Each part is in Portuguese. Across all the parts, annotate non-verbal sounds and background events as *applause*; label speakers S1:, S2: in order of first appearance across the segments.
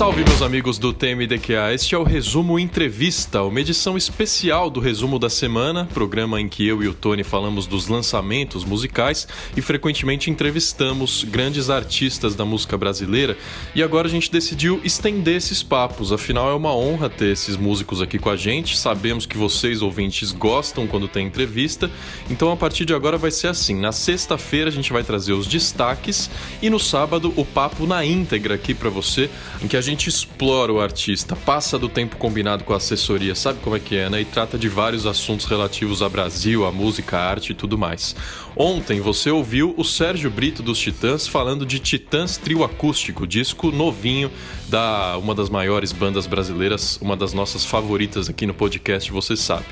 S1: Salve, meus amigos do TMDQA. Este é o Resumo Entrevista, uma edição especial do Resumo da Semana, programa em que eu e o Tony falamos dos lançamentos musicais e frequentemente entrevistamos grandes artistas da música brasileira. E agora a gente decidiu estender esses papos, afinal é uma honra ter esses músicos aqui com a gente. Sabemos que vocês, ouvintes, gostam quando tem entrevista, então a partir de agora vai ser assim: na sexta-feira a gente vai trazer os destaques e no sábado o papo na íntegra aqui para você, em que a gente gente explora o artista, passa do tempo combinado com a assessoria, sabe como é que é, né? E trata de vários assuntos relativos a Brasil, a música, a arte e tudo mais. Ontem você ouviu o Sérgio Brito dos Titãs falando de Titãs Trio Acústico, disco novinho da uma das maiores bandas brasileiras, uma das nossas favoritas aqui no podcast, você sabe.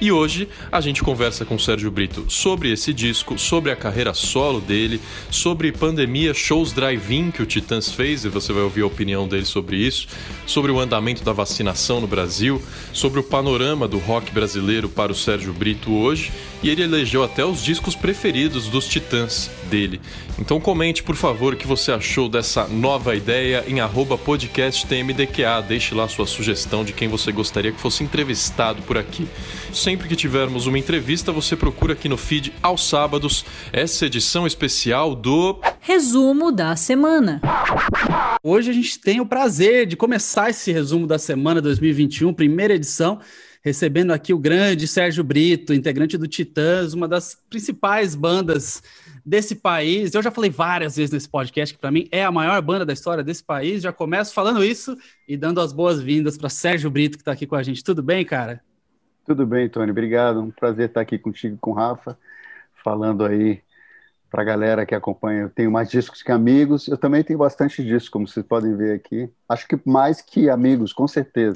S1: E hoje a gente conversa com o Sérgio Brito sobre esse disco, sobre a carreira solo dele, sobre pandemia, shows drive-in que o Titãs fez, e você vai ouvir a opinião dele sobre isso, sobre o andamento da vacinação no Brasil, sobre o panorama do rock brasileiro para o Sérgio Brito hoje, e ele elegeu até os discos preferidos dos Titãs dele. Então comente, por favor, o que você achou dessa nova ideia em podcasttmdqa. Deixe lá sua sugestão de quem você gostaria que fosse entrevistado por aqui. Sempre que tivermos uma entrevista, você procura aqui no feed aos sábados essa edição especial do
S2: Resumo da Semana.
S3: Hoje a gente tem o prazer de começar esse resumo da semana 2021, primeira edição, recebendo aqui o grande Sérgio Brito, integrante do Titãs, uma das principais bandas desse país. Eu já falei várias vezes nesse podcast que para mim é a maior banda da história desse país. Já começo falando isso e dando as boas-vindas para Sérgio Brito que está aqui com a gente. Tudo bem, cara?
S4: Tudo bem, Tony. Obrigado. Um prazer estar aqui contigo, com o Rafa, falando aí para a galera que acompanha. Eu tenho mais discos que amigos. Eu também tenho bastante discos, como vocês podem ver aqui. Acho que mais que amigos, com certeza.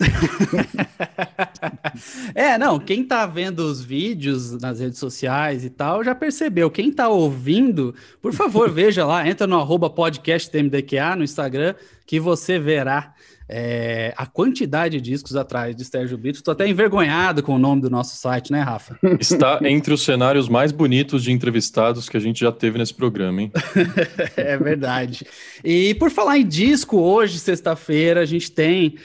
S4: *laughs*
S3: é, não, quem está vendo os vídeos nas redes sociais e tal já percebeu. Quem está ouvindo, por favor, *laughs* veja lá, entra no arroba podcast TMDQA no Instagram, que você verá é, a quantidade de discos atrás de Sérgio Brito. Estou até envergonhado com o nome do nosso site, né, Rafa?
S1: Está entre os cenários mais bonitos de entrevistados que a gente já teve nesse programa, hein? *laughs*
S3: é verdade. E por falar em disco, hoje, sexta-feira, a gente tem.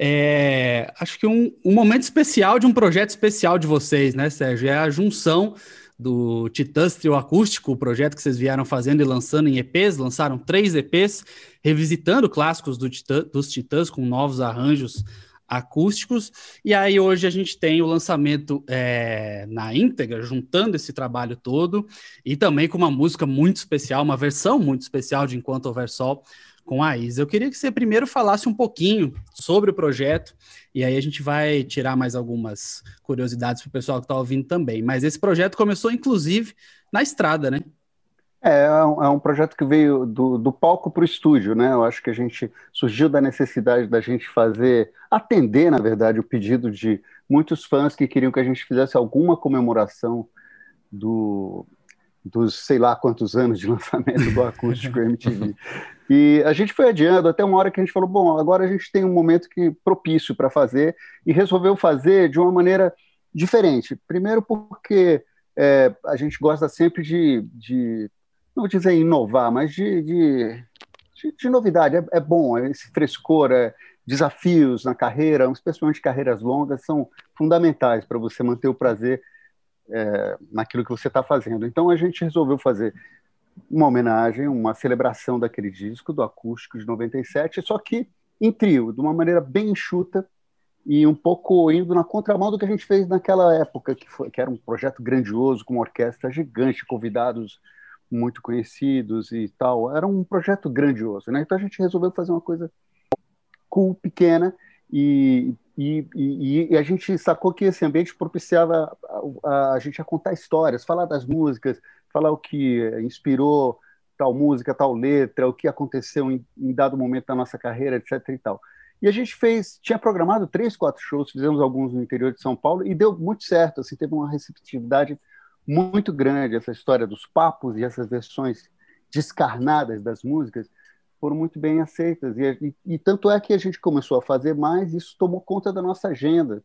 S3: É, acho que um, um momento especial de um projeto especial de vocês, né, Sérgio? É a junção do Titãs Trio Acústico, o projeto que vocês vieram fazendo e lançando em EPs, lançaram três EPs, revisitando clássicos do Titã, dos Titãs com novos arranjos acústicos. E aí hoje a gente tem o lançamento é, na íntegra, juntando esse trabalho todo, e também com uma música muito especial, uma versão muito especial de Enquanto Houver Sol, com a Isa. Eu queria que você primeiro falasse um pouquinho sobre o projeto, e aí a gente vai tirar mais algumas curiosidades para o pessoal que está ouvindo também. Mas esse projeto começou, inclusive, na estrada, né?
S4: É, é um, é projeto que veio do, do palco para o estúdio, né? Eu acho que a gente surgiu da necessidade da gente fazer, atender, na verdade, o pedido de muitos fãs que queriam que a gente fizesse alguma comemoração do, dos sei lá quantos anos de *laughs* lançamento do acústico MTV. E a gente foi adiando até uma hora que a gente falou: bom, agora a gente tem um momento que propício para fazer e resolveu fazer de uma maneira diferente. Primeiro, porque é, a gente gosta sempre de, de, não vou dizer inovar, mas de, de, de, de novidade. É, é, bom, esse frescor, é, desafios na carreira, especialmente carreiras longas, são fundamentais para você manter o prazer é, naquilo que você está fazendo. Então a gente resolveu fazer uma homenagem, uma celebração daquele disco, do acústico de 97, só que em trio, de uma maneira bem enxuta e um pouco indo na contramão do que a gente fez naquela época, que, foi, que era um projeto grandioso, com uma orquestra gigante, convidados muito conhecidos e tal. Era um projeto grandioso, né? Então a gente resolveu fazer uma coisa cool, pequena, e, e, e, e, a gente sacou que esse ambiente propiciava a, a, a, gente a contar histórias, falar das músicas, falar o que inspirou tal música, tal letra, o que aconteceu em, em, dado momento da nossa carreira, etc. e tal. E a gente fez, tinha programado três, quatro shows, fizemos alguns no interior de São Paulo e deu muito certo, assim, teve uma receptividade muito grande essa história dos papos e essas versões descarnadas das músicas foram muito bem aceitas. E, e, e, tanto é que a gente começou a fazer mais, isso tomou conta da nossa agenda.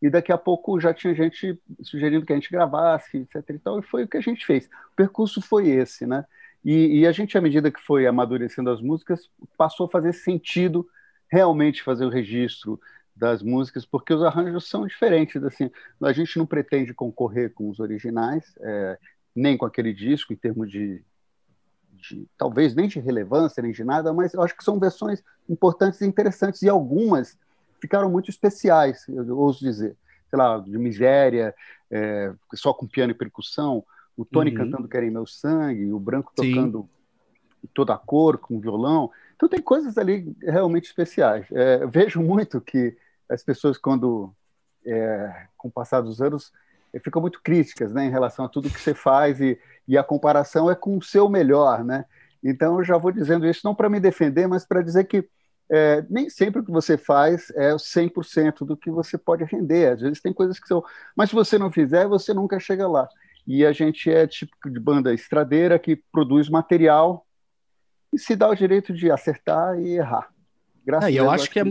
S4: E daqui a pouco já tinha gente sugerindo que a gente gravasse, etc. E, tal, e foi o que a gente fez. O percurso foi esse, né? E, e a gente, à medida que foi amadurecendo as músicas, passou a fazer sentido realmente fazer o registro das músicas, porque os arranjos são diferentes. Assim, a gente não pretende concorrer com os originais, é, nem com aquele disco, em termos de, de, talvez nem de relevância, nem de nada, mas eu acho que são versões importantes e interessantes, e algumas ficaram muito especiais, eu ouso dizer. Sei lá, de Miséria, é, só com piano e percussão, o Tony uhum. cantando Querem Meu Sangue, o Branco tocando Sim. toda a cor com violão. Então tem coisas ali realmente especiais. É, vejo muito que as pessoas, quando, é, com o passar dos anos, é, ficam muito críticas né, em relação a tudo que você faz e, e a comparação é com o seu melhor. Né? Então eu já vou dizendo isso não para me defender, mas para dizer que é, nem sempre o que você faz é 100% do que você pode render. Às vezes tem coisas que são. Mas se você não fizer, você nunca chega lá. E a gente é tipo de banda estradeira que produz material e se dá o direito de acertar e errar.
S3: Graças é, a Deus. Eu acho que é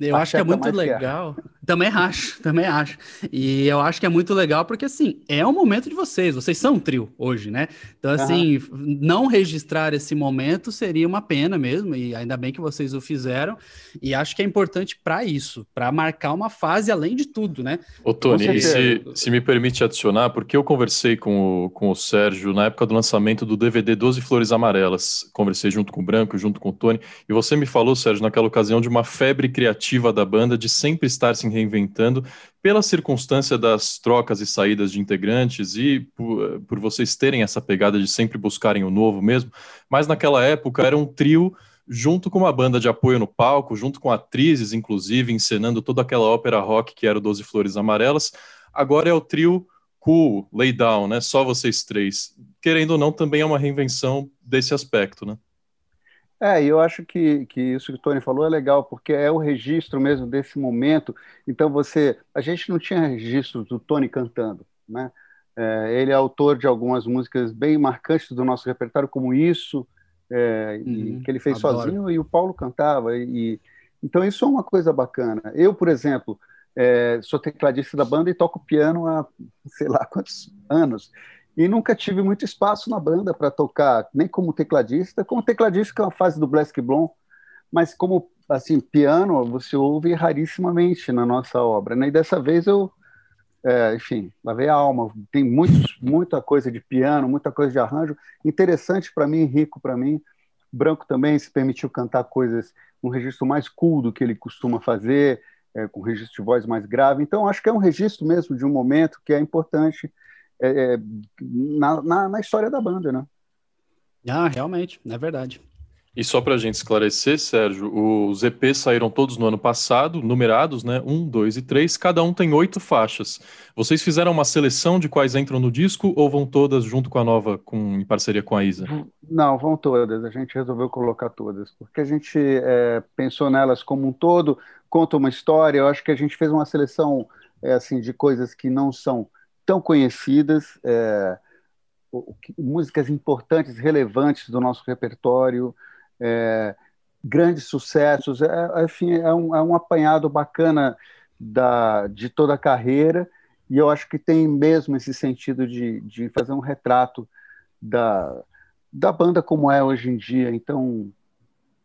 S3: eu acho que é muito legal. Também acho, também acho. E eu acho que é muito legal porque, assim, é o momento de vocês. Vocês são um trio hoje, né? Então, assim, uhum. não registrar esse momento seria uma pena mesmo. E ainda bem que vocês o fizeram. E acho que é importante para isso, para marcar uma fase além de tudo, né?
S1: Ô, Tony, se, se me permite adicionar, porque eu conversei com o, com o Sérgio na época do lançamento do DVD 12 Flores Amarelas. Conversei junto com o Branco, junto com o Tony. E você me falou, Sérgio, naquela ocasião de uma febre criativa da banda de sempre estar se reinventando pela circunstância das trocas e saídas de integrantes e por, por vocês terem essa pegada de sempre buscarem o novo mesmo, mas naquela época era um trio junto com uma banda de apoio no palco, junto com atrizes, inclusive, encenando toda aquela ópera rock que era o Doze Flores Amarelas. Agora é o trio Cool, Lay Down, né? Só vocês três. Querendo ou não, também é uma reinvenção desse aspecto, né?
S4: É, eu acho que, que isso que o Tony falou é legal, porque é o registro mesmo desse momento. Então, você. A gente não tinha registro do Tony cantando, né? É, ele é autor de algumas músicas bem marcantes do nosso repertório, como Isso, é, uhum, que ele fez adoro. sozinho, e o Paulo cantava. E, então, isso é uma coisa bacana. Eu, por exemplo, é, sou tecladista da banda e toco piano há sei lá quantos anos e nunca tive muito espaço na banda para tocar, nem como tecladista, como tecladista que é uma fase do Black Blond, mas como assim piano você ouve rarissimamente na nossa obra, né? E dessa vez eu, é, enfim, lavei a alma. Tem muita coisa de piano, muita coisa de arranjo, interessante para mim, rico para mim. Branco também se permitiu cantar coisas um registro mais cool do que ele costuma fazer, é, com registro de voz mais grave. Então acho que é um registro mesmo de um momento que é importante é, é, na, na, na, história da banda, né?
S3: Ah, realmente, é verdade.
S1: E só para a gente esclarecer, Sérgio, os EPs saíram todos no ano passado, numerados, né? Um, dois e três, cada um tem oito faixas. Vocês fizeram uma seleção de quais entram no disco ou vão todas junto com a nova, com, em parceria com a Isa?
S4: Não, vão todas. A gente resolveu colocar todas, porque a gente é, pensou nelas como um todo, conta uma história. Eu acho que a gente fez uma seleção é, assim de coisas que não são tão conhecidas, é, músicas importantes, relevantes do nosso repertório, é, grandes sucessos, é, enfim, é um, é um apanhado bacana da, de toda a carreira, e eu acho que tem mesmo esse sentido de, de fazer um retrato da, da banda como é hoje em dia, então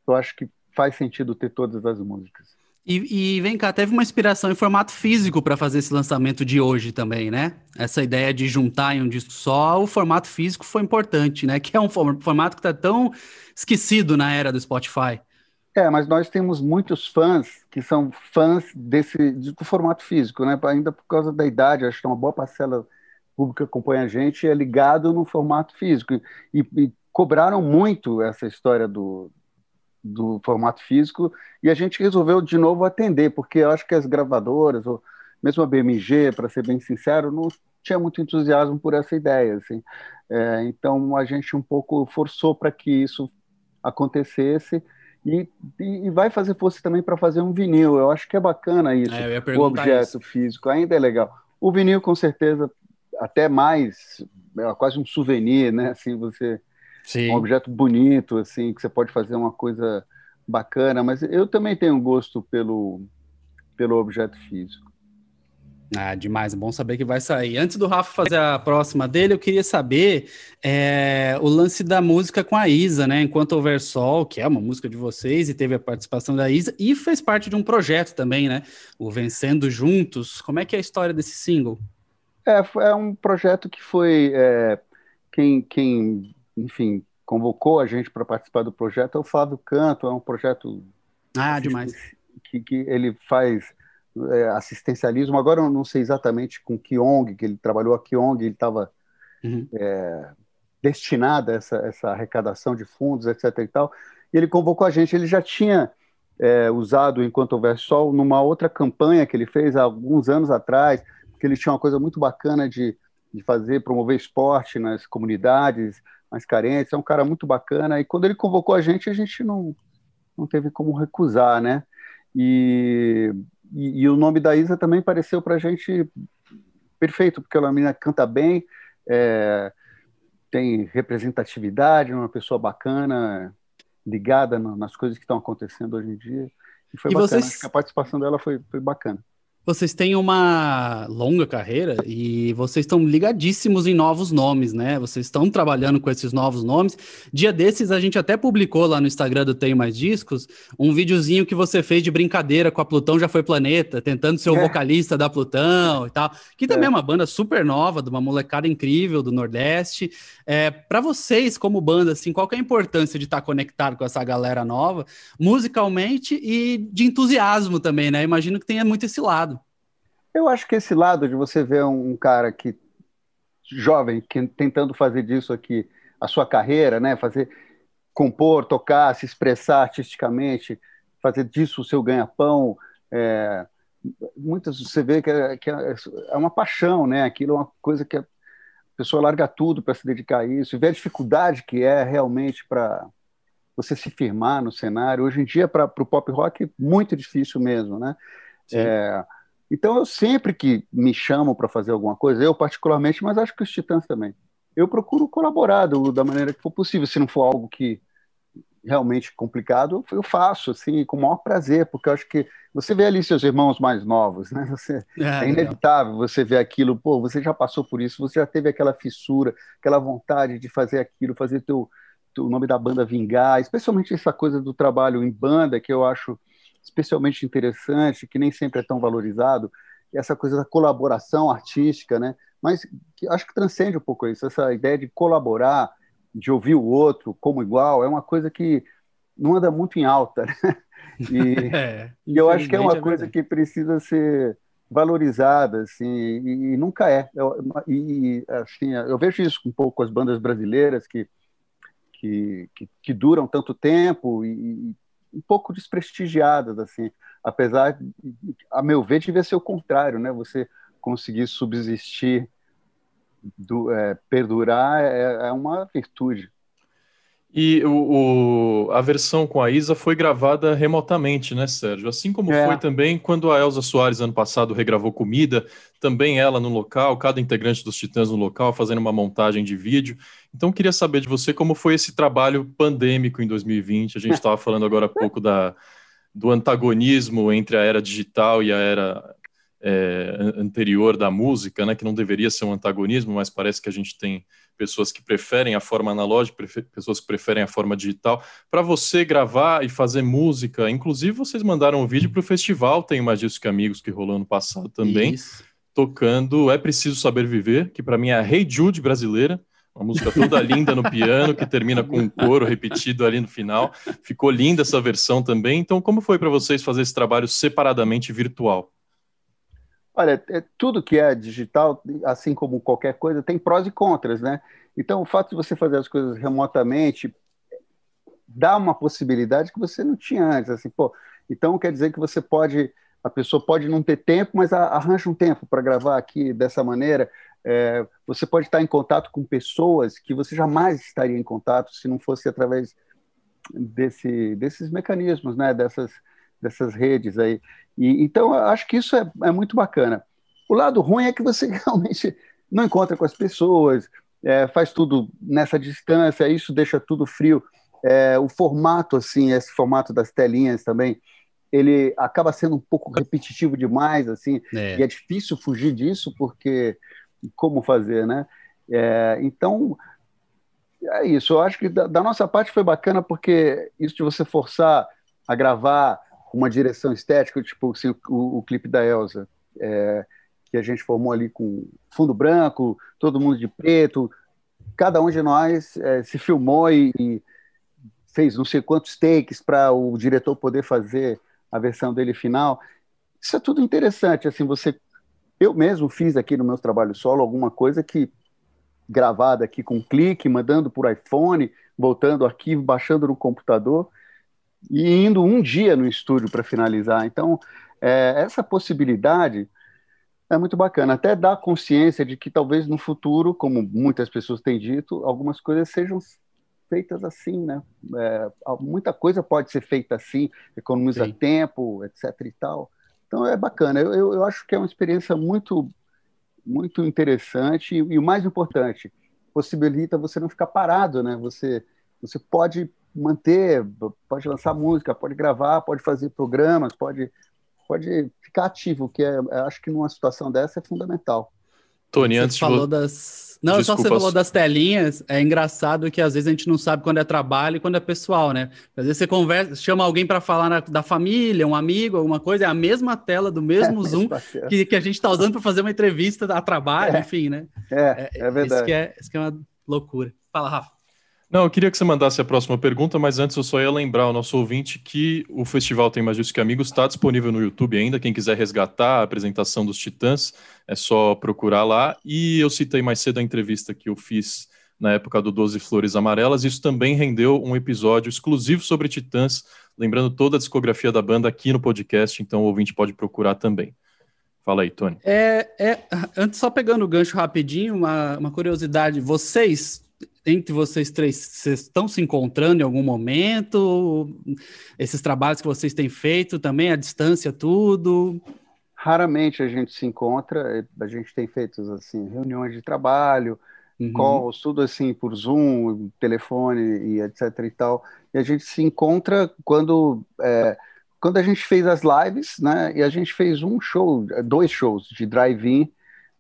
S4: eu acho que faz sentido ter todas as músicas.
S3: E, e, vem cá, teve uma inspiração em formato físico para fazer esse lançamento de hoje também, né? Essa ideia de juntar em um disco só, o formato físico foi importante, né? *laughs* Que é um formato que está tão esquecido na era do Spotify.
S4: É, mas nós temos muitos fãs que são fãs desse do formato físico, né? Ainda por causa da idade, acho que uma boa parcela pública acompanha a gente é ligado no formato físico e, e cobraram muito essa história do, do formato físico e a gente resolveu de novo atender, porque eu acho que as gravadoras, ou mesmo a BMG, para ser bem sincero, não tinha muito entusiasmo por essa ideia. Assim. É, então a gente um pouco forçou para que isso acontecesse e, e, vai fazer força também para fazer um vinil. Eu acho que é bacana isso, é, o objeto isso. físico, ainda é legal. O vinil, com certeza, até mais, é quase um souvenir, né? Assim, você Sim. um objeto bonito, assim, que você pode fazer uma coisa bacana, mas eu também tenho gosto pelo, pelo objeto físico.
S3: Ah, demais, bom saber que vai sair. Antes do Rafa fazer a próxima dele, eu queria saber é, o lance da música com a Isa, né? Enquanto Houver Sol, que é uma música de vocês, e teve a participação da Isa, e fez parte de um projeto também, né? O Vencendo Juntos. Como é que é a história desse single?
S4: É, é um projeto que foi. É, quem, quem, enfim, convocou a gente para participar do projeto é o Flávio Canto, é um projeto.
S3: Ah, demais.
S4: Que, que ele faz é, assistencialismo. Agora eu não sei exatamente com que ONG que ele trabalhou, a que ONG ele estava uhum. é, destinado a essa, essa arrecadação de fundos, etc. e tal. E ele convocou a gente. Ele já tinha é, usado Enquanto Houver Sol numa outra campanha que ele fez há alguns anos atrás, que ele tinha uma coisa muito bacana de, de fazer, promover esporte nas comunidades mais carentes. É um cara muito bacana. E quando ele convocou a gente, a gente não, não teve como recusar, né? E e, e, o nome da Isa também pareceu para a gente perfeito, porque ela é uma menina que canta bem, é, tem representatividade, é uma pessoa bacana, ligada nas coisas que estão acontecendo hoje em dia. E foi e bacana, vocês... a participação dela foi, foi bacana.
S3: Vocês têm uma longa carreira e vocês estão ligadíssimos em novos nomes, né? Vocês estão trabalhando com esses novos nomes. Dia desses, a gente até publicou lá no Instagram do Tenho Mais Discos um videozinho que você fez de brincadeira com a Plutão Já Foi Planeta, tentando ser o é. vocalista da Plutão e tal. Que também é. é uma banda super nova, de uma molecada incrível do Nordeste. É, Para vocês, como banda, assim, qual é a importância de estar conectado com essa galera nova, musicalmente e de entusiasmo também, né? Imagino que tenha muito esse lado.
S4: Eu acho que esse lado de você ver um cara que jovem que, tentando fazer disso aqui a sua carreira, né, fazer compor, tocar, se expressar artisticamente, fazer disso o seu ganha-pão, é, muitas você vê que, é, que é, é, uma paixão, né? Aquilo é uma coisa que a pessoa larga tudo para se dedicar a isso, e ver a dificuldade que é realmente para você se firmar no cenário. Hoje em dia, para o pop rock, muito difícil mesmo, né? É, então, eu sempre que me chamam para fazer alguma coisa, eu particularmente, mas acho que os Titãs também, eu procuro colaborar do, da maneira que for possível. Se não for algo que realmente complicado, eu faço, assim, com o maior prazer, porque eu acho que você vê ali seus irmãos mais novos, né? Você, é, é inevitável você ver aquilo, pô, você já passou por isso, você já teve aquela fissura, aquela vontade de fazer aquilo, fazer teu, teu nome da banda vingar, especialmente essa coisa do trabalho em banda, que eu acho especialmente interessante, que nem sempre é tão valorizado, essa coisa da colaboração artística, né? Mas acho que transcende um pouco isso, essa ideia de colaborar, de ouvir o outro como igual, é uma coisa que não anda muito em alta, né? *laughs* E, é, e eu acho que é uma é coisa que precisa ser valorizada, assim, e, e nunca é. Eu, e assim, eu vejo isso um pouco com as bandas brasileiras que que, que, que duram tanto tempo e, um pouco desprestigiadas, assim, apesar, a meu ver, devia ser o contrário, né? Você conseguir subsistir, do, é, perdurar é, é, uma virtude.
S1: E o, o, a versão com a Isa foi gravada remotamente, né, Sérgio? Assim como é. foi também quando a Elza Soares, ano passado, regravou Comida, também ela no local, cada integrante dos Titãs no local, fazendo uma montagem de vídeo. Então, queria saber de você como foi esse trabalho pandêmico em 2020. A gente estava falando agora há pouco da, do antagonismo entre a era digital e a era é, anterior da música, né, que não deveria ser um antagonismo, mas parece que a gente tem pessoas que preferem a forma analógica, pessoas que preferem a forma digital. Para você gravar e fazer música, inclusive vocês mandaram um vídeo para o festival, tem mais disso que amigos que rolou ano passado também, Isso. tocando É Preciso Saber Viver, que para mim é a Hey Jude brasileira. Uma música toda linda no piano, que termina com um coro repetido ali no final. Ficou linda essa versão também. Então, como foi para vocês fazer esse trabalho separadamente virtual?
S4: Olha, é, tudo que é digital, assim como qualquer coisa, tem prós e contras, né? Então, o fato de você fazer as coisas remotamente dá uma possibilidade que você não tinha antes. Assim, pô, então quer dizer que você pode, a pessoa pode não ter tempo, mas arranja um tempo para gravar aqui dessa maneira. É, você pode estar em contato com pessoas que você jamais estaria em contato se não fosse através desse, desses mecanismos, né? Dessas dessas redes aí. E, então, acho que isso é, é, muito bacana. O lado ruim é que você *laughs* realmente não encontra com as pessoas, é, faz tudo nessa distância, isso deixa tudo frio. É, o formato, assim, esse formato das telinhas também, ele acaba sendo um pouco repetitivo demais, assim, é. e é difícil fugir disso, porque como fazer, né? É, então, é isso. Eu acho que da, da, nossa parte foi bacana, porque isso de você forçar a gravar uma direção estética, tipo assim, o, o clipe da Elsa, é, que a gente formou ali com fundo branco, todo mundo de preto, cada um de nós é, se filmou e, e, fez não sei quantos takes para o diretor poder fazer a versão dele final. Isso é tudo interessante, assim, você eu mesmo fiz aqui no meu trabalho solo alguma coisa que gravada aqui com um clique, mandando por iPhone, voltando o arquivo, baixando no computador e indo um dia no estúdio para finalizar. Então, é, essa possibilidade é muito bacana. Até dá consciência de que talvez no futuro, como muitas pessoas têm dito, algumas coisas sejam feitas assim, né? É, muita coisa pode ser feita assim, economiza Sim. tempo, etc. e tal. Então é bacana. Eu, eu, eu, acho que é uma experiência muito, muito interessante e, e, o mais importante, possibilita você não ficar parado, né? Você, você pode manter, pode lançar música, pode gravar, pode fazer programas, pode, pode ficar ativo, que é, acho que numa situação dessa é fundamental.
S3: Tony, você antes falou de... das não, Desculpa. só você falou das telinhas, é engraçado que às vezes a gente não sabe quando é trabalho e quando é pessoal, né? Às vezes você conversa, chama alguém para falar na, da família, um amigo, alguma coisa, é a mesma tela do mesmo *laughs* é, Zoom que, que, a gente está usando para fazer uma entrevista a trabalho, é. enfim, né?
S4: É, é, é verdade.
S3: Isso que é, isso que é uma loucura. Fala, Rafa.
S1: Não, eu queria que você mandasse a próxima pergunta, mas antes eu só ia lembrar ao nosso ouvinte que o Festival Tem Mais Justo Que Amigos está disponível no YouTube ainda. Quem quiser resgatar a apresentação dos Titãs, é só procurar lá. E eu citei mais cedo a entrevista que eu fiz na época do Doze Flores Amarelas. Isso também rendeu um episódio exclusivo sobre Titãs, lembrando toda a discografia da banda aqui no podcast, então o ouvinte pode procurar também. Fala aí, Tony.
S3: É, é, antes, só pegando o gancho rapidinho, uma, uma curiosidade. Vocês entre vocês três, vocês estão se encontrando em algum momento? Esses trabalhos que vocês têm feito também, à distância, tudo?
S4: Raramente a gente se encontra, a gente tem feito assim, reuniões de trabalho, uhum. calls, tudo assim por Zoom, telefone e etc e tal. E a gente se encontra quando é, quando a gente fez as lives, né? E a gente fez um show, dois shows de drive-in,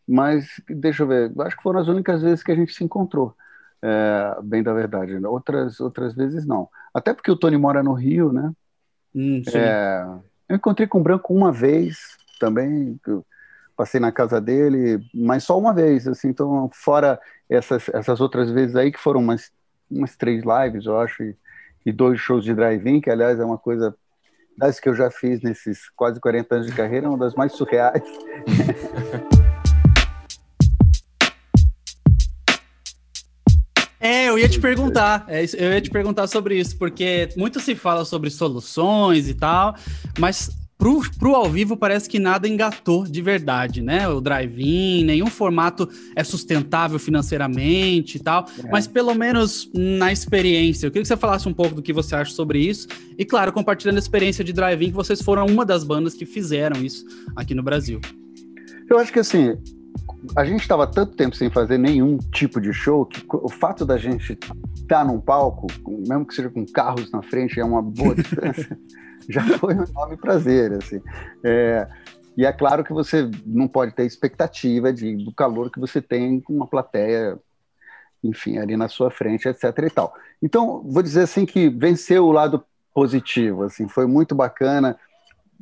S4: mas deixa eu ver, acho que foram as únicas vezes que a gente se encontrou é, bem da verdade. Né? Outras, outras vezes não. Até porque o Tony mora no Rio, né? Hum, é, eu encontrei com o Branco uma vez também, passei na casa dele, mas só uma vez, assim, então fora essas, essas outras vezes aí, que foram umas, umas três lives, eu acho, e, e dois shows de drive-in, que aliás é uma coisa das que eu já fiz nesses quase 40 anos de carreira, uma das mais surreais. *laughs*
S3: É, eu ia te perguntar, é, eu ia te perguntar sobre isso, porque muito se fala sobre soluções e tal, mas pro, pro ao vivo parece que nada engatou de verdade, né? O drive-in, nenhum formato é sustentável financeiramente e tal, é. mas pelo menos na experiência, eu queria que você falasse um pouco do que você acha sobre isso, e claro, compartilhando a experiência de drive-in, que vocês foram uma das bandas que fizeram isso aqui no Brasil.
S4: Eu acho que assim, a gente estava tanto tempo sem fazer nenhum tipo de show que o fato da gente estar tá num palco, mesmo que seja com carros na frente, é uma boa *laughs* distância, já foi um enorme prazer, assim. É, e é claro que você não pode ter expectativa de, do calor que você tem com uma plateia, enfim, ali na sua frente, etc e tal. Então, vou dizer assim que venceu o lado positivo, assim, foi muito bacana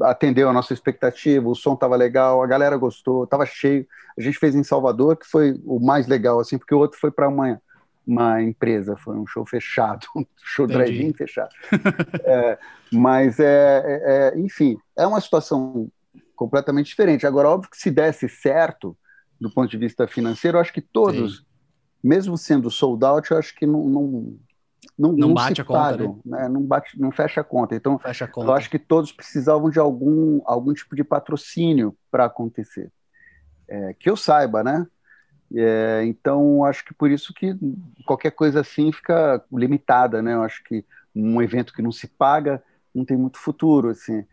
S4: atendeu a nossa expectativa, o som estava legal, a galera gostou, estava cheio. A gente fez em Salvador, que foi o mais legal, assim, porque o outro foi para uma, uma empresa, foi um show fechado, *laughs* um show drive-in fechado. *laughs* é, mas, é, é, é, enfim, é uma situação completamente diferente. Agora, óbvio que se desse certo, do ponto de vista financeiro, acho que todos, Sim. mesmo sendo sold out, eu acho que não, não não, não, não bate a conta, né? né? Não bate, não fecha a conta. Então, fecha a conta. eu acho que todos precisavam de algum algum tipo de patrocínio para acontecer, é, que eu saiba, né? É, então, acho que por isso que qualquer coisa assim fica limitada, né? Eu acho que um evento que não se paga não tem muito futuro, assim.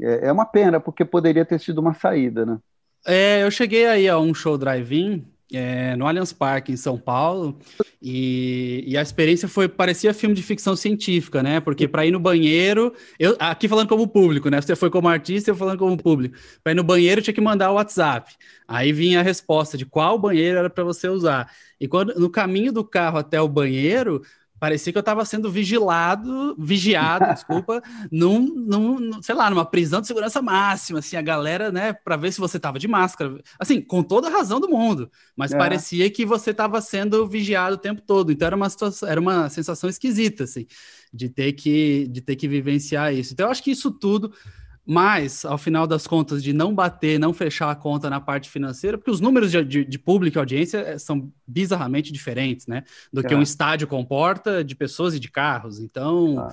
S4: É, é uma pena, porque poderia ter sido uma saída, né?
S3: É, eu cheguei aí a um show drive-in é, no Allianz Parque, em São Paulo, e, e, a experiência foi parecia filme de ficção científica, né? Porque para ir no banheiro, eu aqui falando como público, né? Você foi como artista, eu falando como público. Para ir no banheiro tinha que mandar o WhatsApp. Aí vinha a resposta de qual banheiro era para você usar. E quando no caminho do carro até o banheiro, parecia que eu estava sendo vigilado, vigiado, *laughs* desculpa, num, num, sei lá, numa prisão de segurança máxima, assim, a galera, né, para ver se você estava de máscara, assim, com toda a razão do mundo, mas é. parecia que você estava sendo vigiado o tempo todo, então era uma situação, era uma sensação esquisita, assim, de ter que, de ter que vivenciar isso. Então eu acho que isso tudo mas, ao final das contas, de não bater, não fechar a conta na parte financeira, porque os números de, de, de público e audiência eh, são bizarramente diferentes, né? Do é. que um estádio comporta de pessoas e de carros. Então, ah.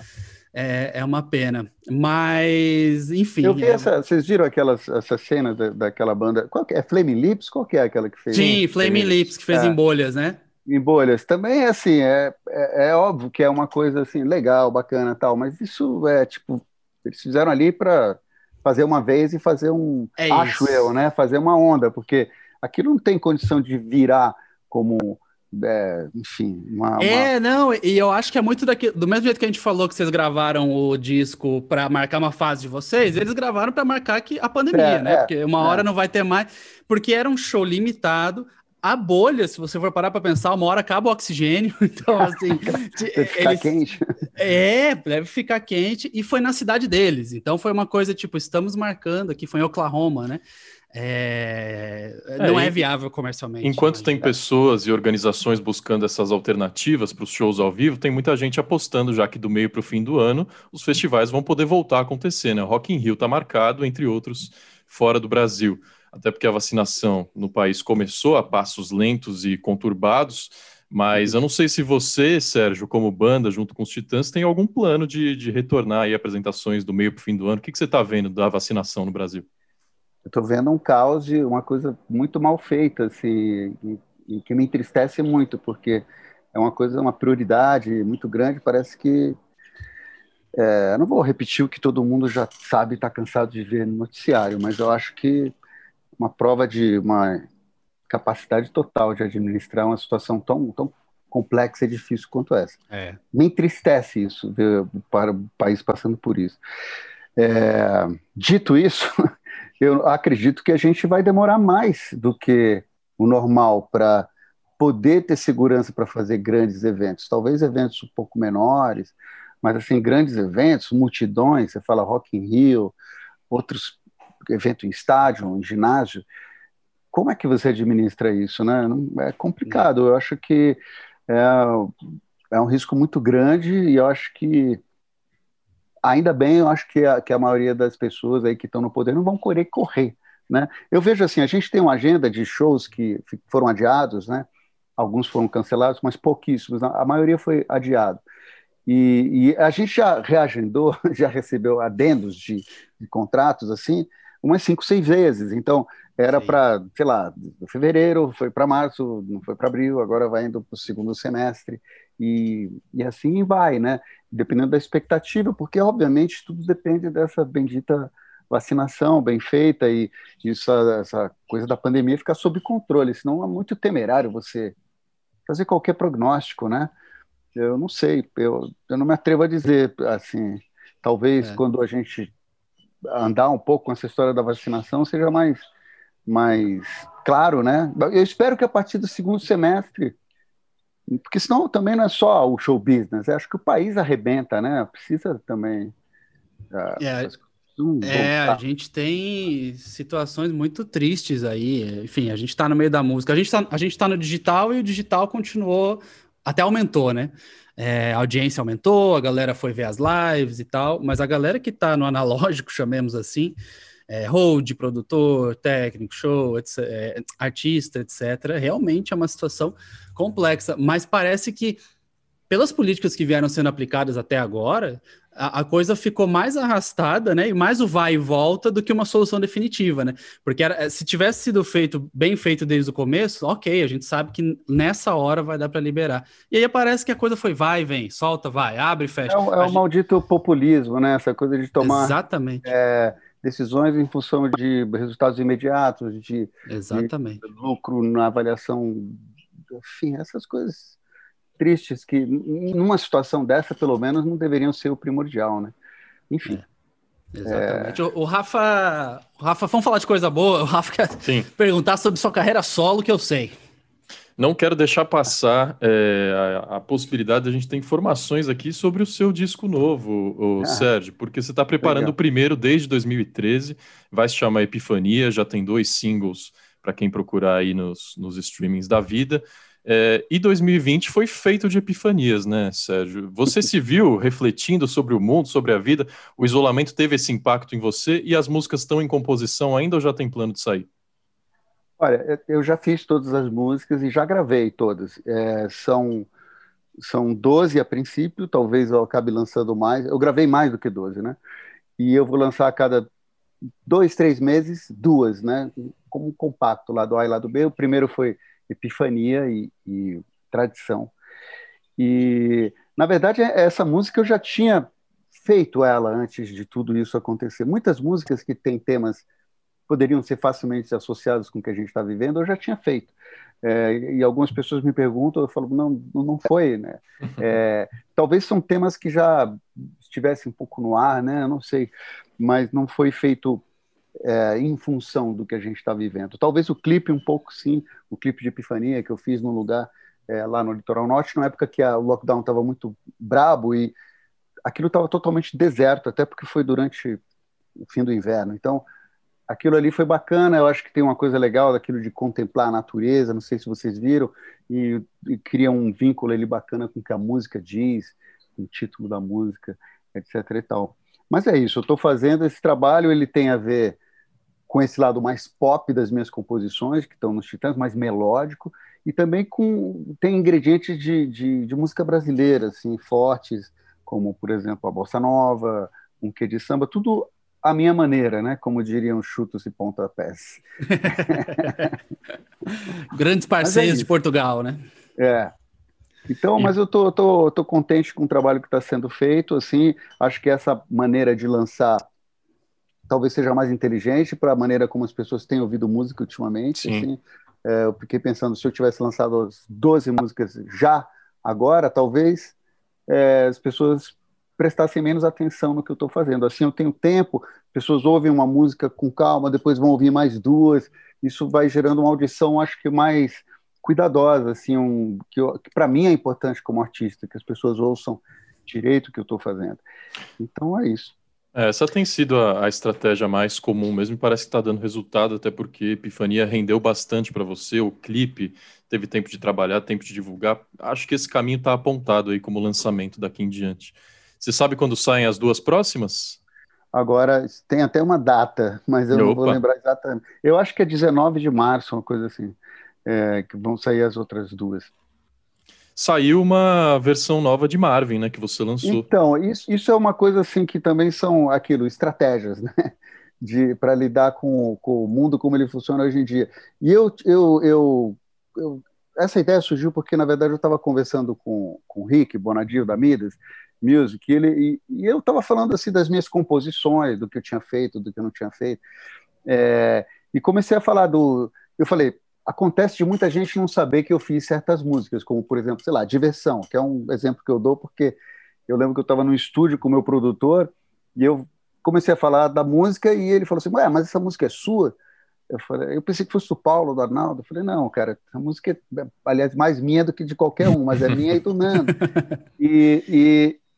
S3: é, é uma pena. Mas, enfim.
S4: Eu vi
S3: é...
S4: essa, vocês viram aquelas, essa cena da, daquela banda? Qual é? Flaming Lips? Qual que é aquela que fez?
S3: Sim, Flaming Lips, que fez é. em bolhas, né?
S4: Em bolhas. Também, assim, é, é, é óbvio que é uma coisa, assim, legal, bacana tal, mas isso é, tipo, eles fizeram ali para fazer uma vez e fazer um, é acho eu, né? Fazer uma onda, porque aquilo não tem condição de virar como é, enfim, uma,
S3: É, não, e eu acho que é muito daqui, do mesmo jeito que a gente falou que vocês gravaram o disco para marcar uma fase de vocês, eles gravaram para marcar que a pandemia, é, né? É, porque uma hora é. não vai ter mais, porque era um show limitado. A bolha, se você for parar para pensar, uma hora acaba o oxigênio, *laughs* então assim,
S4: deve ficar eles, quente.
S3: É, deve ficar quente e foi na cidade deles. Então foi uma coisa tipo, estamos marcando aqui, foi em Oklahoma, né? É, é, não é, viável comercialmente.
S1: Enquanto tem pessoas e organizações buscando essas alternativas para os shows ao vivo, tem muita gente apostando já que do meio para o fim do ano os festivais vão poder voltar a acontecer, né? Rock in Rio está marcado, entre outros, fora do Brasil até porque a vacinação no país começou a passos lentos e conturbados, mas eu não sei se você, Sérgio, como banda, junto com os Titãs, tem algum plano de, de retornar aí apresentações do meio para o fim do ano. O que, que você está vendo da vacinação no Brasil?
S4: Eu estou vendo um caos de uma coisa muito mal feita, assim, e, e que me entristece muito, porque é uma coisa, uma prioridade muito grande. Parece que é, eu não vou repetir o que todo mundo já sabe, está cansado de ver no noticiário, mas eu acho que uma prova de uma capacidade total de administrar uma situação tão, tão complexa e difícil quanto essa. É. Me entristece isso, ver para o país passando por isso. É, dito isso, *laughs* eu acredito que a gente vai demorar mais do que o normal para poder ter segurança para fazer grandes eventos. Talvez eventos um pouco menores, mas assim, grandes eventos, multidões, você fala Rock in Rio, outros evento em estádio, em ginásio, como é que você administra isso, né? É complicado. Eu acho que é, é um risco muito grande e eu acho que ainda bem, eu acho que a, que a maioria das pessoas aí que estão no poder não vão querer correr, né? Eu vejo assim, a gente tem uma agenda de shows que foram adiados, né? Alguns foram cancelados, mas pouquíssimos. A maioria foi adiado. E, e a gente já reagendou, *laughs* já recebeu adendos de, de contratos assim, umas cinco, seis vezes. Então, era para, sei lá, fevereiro, foi para março, não foi para abril, agora vai indo para o segundo semestre. E, e assim vai, né? Dependendo da expectativa, porque, obviamente, tudo depende dessa bendita vacinação bem feita e isso, essa coisa da pandemia ficar sob controle, senão é muito temerário você fazer qualquer prognóstico, né? Eu não sei, eu, eu não me atrevo a dizer, assim, talvez é. quando a gente andar um pouco com essa história da vacinação seja mais, mais claro, né? Eu espero que a partir do segundo semestre, porque senão também não é só o show business, eu acho que o país arrebenta, né? Precisa também.
S3: Uh, é, é, a gente tem situações muito tristes aí. Enfim, a gente está no meio da música. A gente está a gente tá no digital e o digital continuou, até aumentou, né? É, a audiência aumentou, a galera foi ver as lives e tal, mas a galera que está no analógico, *laughs* chamemos assim, é, hold, produtor, técnico, show, etc, é, artista, etc., realmente é uma situação complexa, mas parece que pelas políticas que vieram sendo aplicadas até agora, a, a, coisa ficou mais arrastada, né? E mais o vai e volta do que uma solução definitiva, né? Porque era, se tivesse sido feito bem feito desde o começo, ok, a gente sabe que nessa hora vai dar para liberar. E aí parece que a coisa foi vai, vem, solta, vai, abre, fecha.
S4: É, o, é o
S3: gente...
S4: maldito populismo, né? Essa coisa de tomar.
S3: Exatamente.
S4: É, decisões em função de resultados imediatos, de,
S3: Exatamente.
S4: de lucro na avaliação, enfim, essas coisas tristes que, numa situação dessa, pelo menos, não deveriam ser o primordial, né? Enfim.
S3: É. Exatamente. É... O, o, Rafa, o Rafa, vamos falar de coisa boa. O Rafa quer Sim. perguntar sobre sua carreira solo, que eu sei.
S1: Não quero deixar passar é, a, a, possibilidade de a gente ter informações aqui sobre o seu disco novo, o ah, Sérgio, porque você está preparando legal. o primeiro desde 2013, vai se chamar Epifania, já tem dois singles para quem procurar aí nos, nos streamings da vida. É, e 2020 foi feito de epifanias, né, Sérgio? Você se viu refletindo sobre o mundo, sobre a vida? O isolamento teve esse impacto em você e as músicas estão em composição ainda ou já tem plano de sair?
S4: Olha, eu já fiz todas as músicas e já gravei todas. É, são, são 12 a princípio, talvez eu acabe lançando mais. Eu gravei mais do que 12, né? E eu vou lançar a cada dois, três meses, duas, né? Como um compacto, lado A e lado B. O primeiro foi epifania e, e tradição. E, na verdade, essa música eu já tinha feito ela antes de tudo isso acontecer. Muitas músicas que têm temas poderiam ser facilmente associados com o que a gente está vivendo, eu já tinha feito. É, e algumas pessoas me perguntam, eu falo, não, não foi, né? *laughs* É, talvez são temas que já estivessem um pouco no ar, né? Eu não sei, mas não foi feito é, em função do que a gente está vivendo. Talvez o clipe um pouco sim, o clipe de Epifania que eu fiz num lugar é, lá no litoral norte, na época que a, o lockdown estava muito brabo e aquilo estava totalmente deserto, até porque foi durante o fim do inverno. Então, aquilo ali foi bacana. Eu acho que tem uma coisa legal daquilo de contemplar a natureza. Não sei se vocês viram e, e cria um vínculo ali bacana com o que a música diz, com o título da música, etc. E tal. Mas é isso. Eu estou fazendo esse trabalho. Ele tem a ver com esse lado mais pop das minhas composições, que estão nos Titãs, mais melódico, e também com tem ingredientes de, de, de, música brasileira, assim, fortes, como, por exemplo, a bossa nova, um quê de samba, tudo à minha maneira, né? Como diriam chutos e pontapés. *laughs*
S3: Grandes é parceiros é de Portugal, né?
S4: É. Então, mas eu tô, tô, tô contente com o trabalho que está sendo feito, assim, acho que essa maneira de lançar talvez seja mais inteligente para a maneira como as pessoas têm ouvido música ultimamente. Assim. É, eu fiquei pensando, se eu tivesse lançado as 12 músicas já, agora, talvez é, as pessoas prestassem menos atenção no que eu estou fazendo. Assim, eu tenho tempo, pessoas ouvem uma música com calma, depois vão ouvir mais duas, isso vai gerando uma audição, acho que mais cuidadosa, assim, um, que, que para mim é importante como artista, que as pessoas ouçam direito o que eu estou fazendo. Então é isso.
S1: É, essa tem sido a, a, estratégia mais comum mesmo, parece que está dando resultado, até porque Epifania rendeu bastante para você, o clipe teve tempo de trabalhar, tempo de divulgar. Acho que esse caminho está apontado aí como lançamento daqui em diante. Você sabe quando saem as duas próximas?
S4: Agora, tem até uma data, mas eu Opa. não vou lembrar exatamente. Eu acho que é 19 de março, uma coisa assim, é, que vão sair as outras duas
S1: saiu uma versão nova de Marvin, né, que você lançou.
S4: Então, isso, isso é uma coisa assim que também são aquilo, estratégias, né? *laughs* De para lidar com, com, o mundo como ele funciona hoje em dia. E eu, eu, eu, eu essa ideia surgiu porque na verdade eu estava conversando com, com o Rick Bonadio da Midas Music, e, ele, e, e eu estava falando assim das minhas composições, do que eu tinha feito, do que eu não tinha feito, é, e comecei a falar do, eu falei, acontece de muita gente não saber que eu fiz certas músicas, como, por exemplo, sei lá, Diversão, que é um exemplo que eu dou porque eu lembro que eu estava no estúdio com o meu produtor e eu comecei a falar da música e ele falou assim, ué, mas essa música é sua? Eu, falei, eu pensei que fosse do Paulo, do Arnaldo. Eu falei, não, cara, essa música é, aliás, mais minha do que de qualquer um, mas é minha e do Nando. *laughs* E,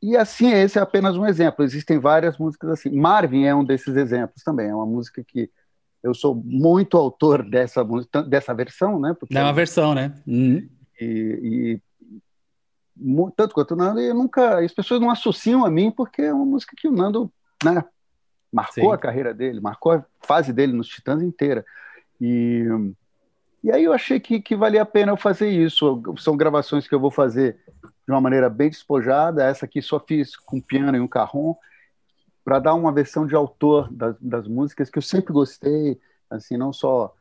S4: e, e assim, esse é apenas um exemplo. Existem várias músicas assim. Marvin é um desses exemplos também. É uma música que eu sou muito autor dessa dessa versão, né?
S3: Porque é uma versão, né? Uhum.
S4: E, e, tanto quanto o Nando, e nunca as pessoas não associam a mim porque é uma música que o Nando, né? Marcou Sim. a carreira dele, marcou a fase dele nos Titãs inteira. E e aí eu achei que, que valia a pena eu fazer isso. São gravações que eu vou fazer de uma maneira bem despojada. Essa aqui só fiz com piano e um carrom para dar uma versão de autor das, das, músicas que eu sempre gostei, assim, não só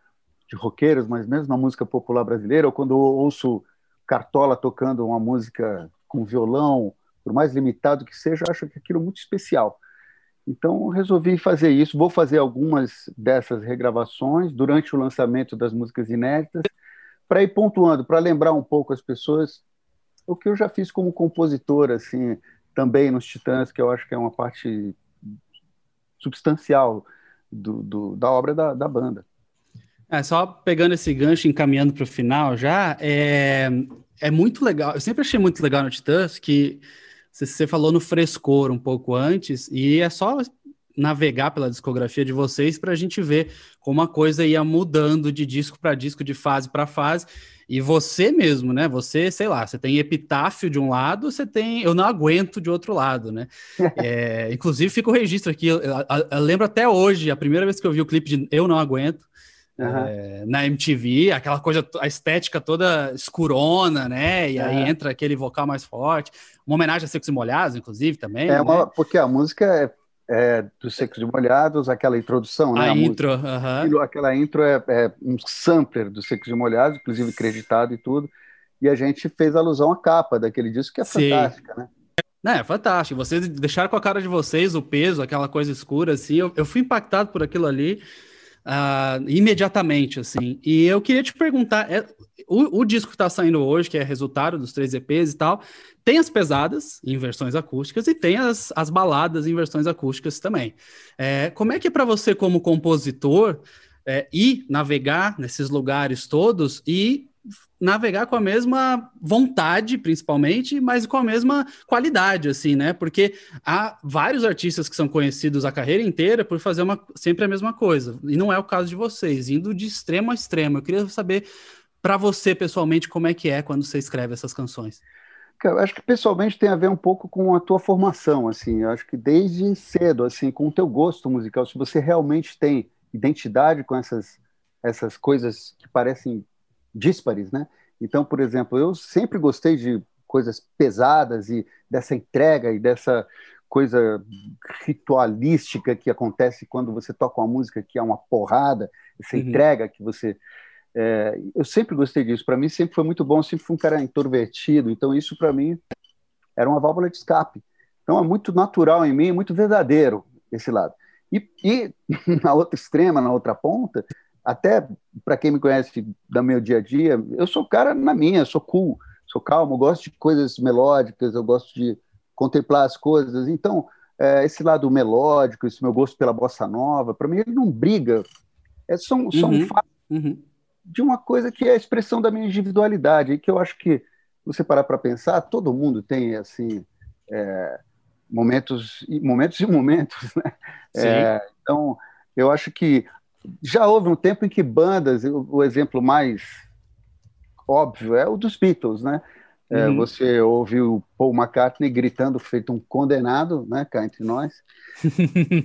S4: de roqueiros, mas mesmo na música popular brasileira, ou quando eu ouço Cartola tocando uma música com violão, por mais limitado que seja, acho que aquilo é muito especial. Então resolvi fazer isso. Vou fazer algumas dessas regravações durante o lançamento das músicas inéditas, para ir pontuando, para lembrar um pouco as pessoas o que eu já fiz como compositor, assim, também nos Titãs, que eu acho que é uma parte substancial do, do da obra da, da banda.
S3: É, só pegando esse gancho, encaminhando para o final já, é, é muito legal. Eu sempre achei muito legal no Titãs que você falou no frescor um pouco antes, e é só navegar pela discografia de vocês para a gente ver como a coisa ia mudando de disco para disco, de fase para fase. E você mesmo, né? Você, sei lá, você tem epitáfio de um lado, você tem eu não aguento de outro lado, né? *laughs* É, inclusive, fica o registro aqui. Eu, eu, eu, lembro até hoje, a primeira vez que eu vi o clipe de Eu Não Aguento. Uhum. É, na MTV, aquela coisa, a estética toda escurona, né? E aí entra aquele vocal mais forte. Uma homenagem a Secos e Molhados, inclusive, também.
S4: É, uma, né? porque a música é é, dos Secos e Molhados, aquela introdução, né?
S3: A, a intro, uh -huh.
S4: Aquela intro é, é, um sampler dos Secos e Molhados, inclusive creditado e tudo, e a gente fez alusão à capa daquele disco, que é Sim. fantástica, né?
S3: É, fantástico. Vocês deixaram com a cara de vocês o peso, aquela coisa escura, assim. Eu, eu fui impactado por aquilo ali uh, imediatamente, assim. E eu queria te perguntar: é, o, o, disco que está saindo hoje, que é resultado dos três EPs e tal, tem as pesadas em versões acústicas e tem as, as baladas em versões acústicas também. É, como é que é para você, como compositor, é, ir navegar nesses lugares todos e navegar com a mesma vontade, principalmente, mas com a mesma qualidade, assim, né? Porque há vários artistas que são conhecidos a carreira inteira por fazer uma, sempre a mesma coisa. E não é o caso de vocês, indo de extremo a extremo. Eu queria saber, para você, pessoalmente, como é que é quando você escreve essas canções.
S4: Eu acho que pessoalmente tem a ver um pouco com a tua formação, assim. Eu acho que desde cedo, assim, com o teu gosto musical, se você realmente tem identidade com essas essas coisas que parecem díspares, né? Então, por exemplo, eu sempre gostei de coisas pesadas e dessa entrega e dessa coisa ritualística que acontece quando você toca uma música que é uma porrada, essa uhum. entrega que você é, eu sempre gostei disso. Para mim sempre foi muito bom. Eu sempre fui um cara introvertido. Então isso para mim era uma válvula de escape. Então é muito natural em mim, muito verdadeiro esse lado. E, e *laughs* na outra extrema, na outra ponta, até para quem me conhece do meu dia a dia, eu sou cara na minha, sou cool, sou calmo, gosto de coisas melódicas, eu gosto de contemplar as coisas. Então, é, esse lado melódico, esse meu gosto pela bossa nova, para mim ele não briga. É só, só uhum, um fato uhum. De uma coisa que é a expressão da minha individualidade, e que eu acho que, você parar para pensar, todo mundo tem assim é, momentos, momentos e momentos, né? É, então, eu acho que já houve um tempo em que bandas, o, exemplo mais óbvio é o dos Beatles, né? É, uhum. Você ouve o Paul McCartney gritando, feito um condenado, né, cá entre nós,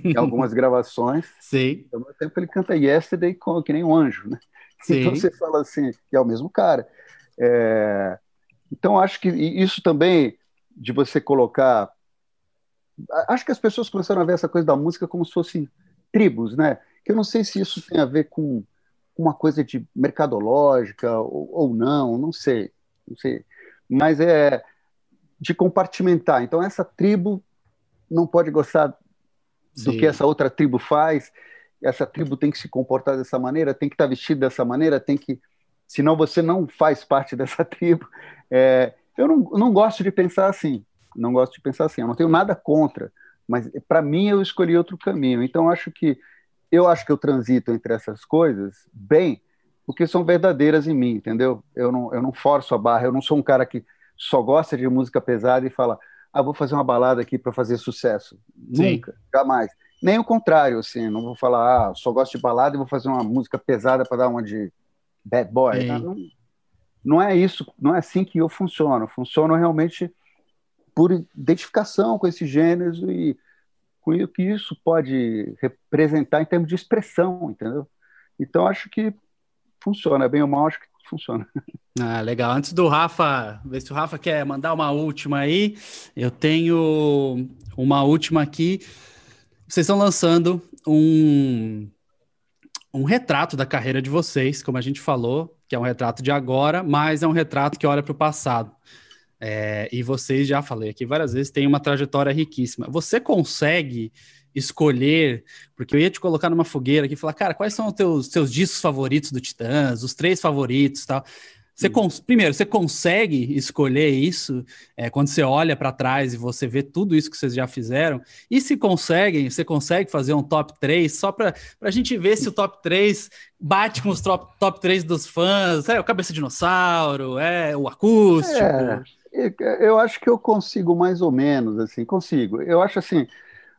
S4: em *laughs* algumas gravações.
S3: Sim.
S4: Ao mesmo tempo ele canta Yesterday com, que nem um anjo, né? Sim. Então você fala assim, que é o mesmo cara. É... Então acho que isso também de você colocar. Acho que as pessoas começaram a ver essa coisa da música como se fosse tribos, né? que eu não sei se isso tem a ver com uma coisa de mercadológica ou, ou não, não sei, não sei, mas é de compartimentar. Então essa tribo não pode gostar do Sim. que essa outra tribo faz. Essa tribo tem que se comportar dessa maneira, tem que estar vestido dessa maneira, tem que, senão você não faz parte *laughs* dessa tribo. É, eu não, não gosto de pensar assim. Não gosto de pensar assim. Eu não tenho nada contra, mas para mim eu escolhi outro caminho. Então acho que eu acho que eu transito entre essas coisas bem, porque são verdadeiras em mim, entendeu? Eu não, eu não forço a barra, eu não sou um cara que só gosta de música pesada e fala, ah, vou fazer uma balada aqui para fazer sucesso. Sim. Nunca, jamais. Nem o contrário, assim, não vou falar, ah, só gosto de balada e vou fazer uma música pesada para dar uma de bad boy. Não, não é isso, não é assim que eu funciono. Funciono realmente por identificação com esses gêneros e com o que isso pode representar em termos de expressão, entendeu? Então, acho que funciona, bem ou mal, acho que funciona. *laughs*
S3: Ah, legal. Antes do Rafa, ver se o Rafa quer mandar uma última aí, eu tenho uma última aqui. Vocês estão lançando um, um retrato da carreira de vocês, como a gente falou, que é um retrato de agora, mas é um retrato que olha para o passado. É, e vocês já falei aqui várias vezes, têm uma trajetória riquíssima. Você consegue escolher, porque eu ia te colocar numa fogueira aqui e falar, cara, quais são os teus, teus discos favoritos do Titãs, os três favoritos tal. Você cons... Primeiro, você consegue escolher isso é, quando você olha para trás e você vê tudo isso que vocês já fizeram? E se conseguem, você consegue fazer um top 3 só para a gente ver se o top 3 bate com os top, top 3 dos fãs? É o Cabeça Dinossauro, é o acústico. É,
S4: eu acho que eu consigo mais ou menos, assim, consigo. Eu acho assim,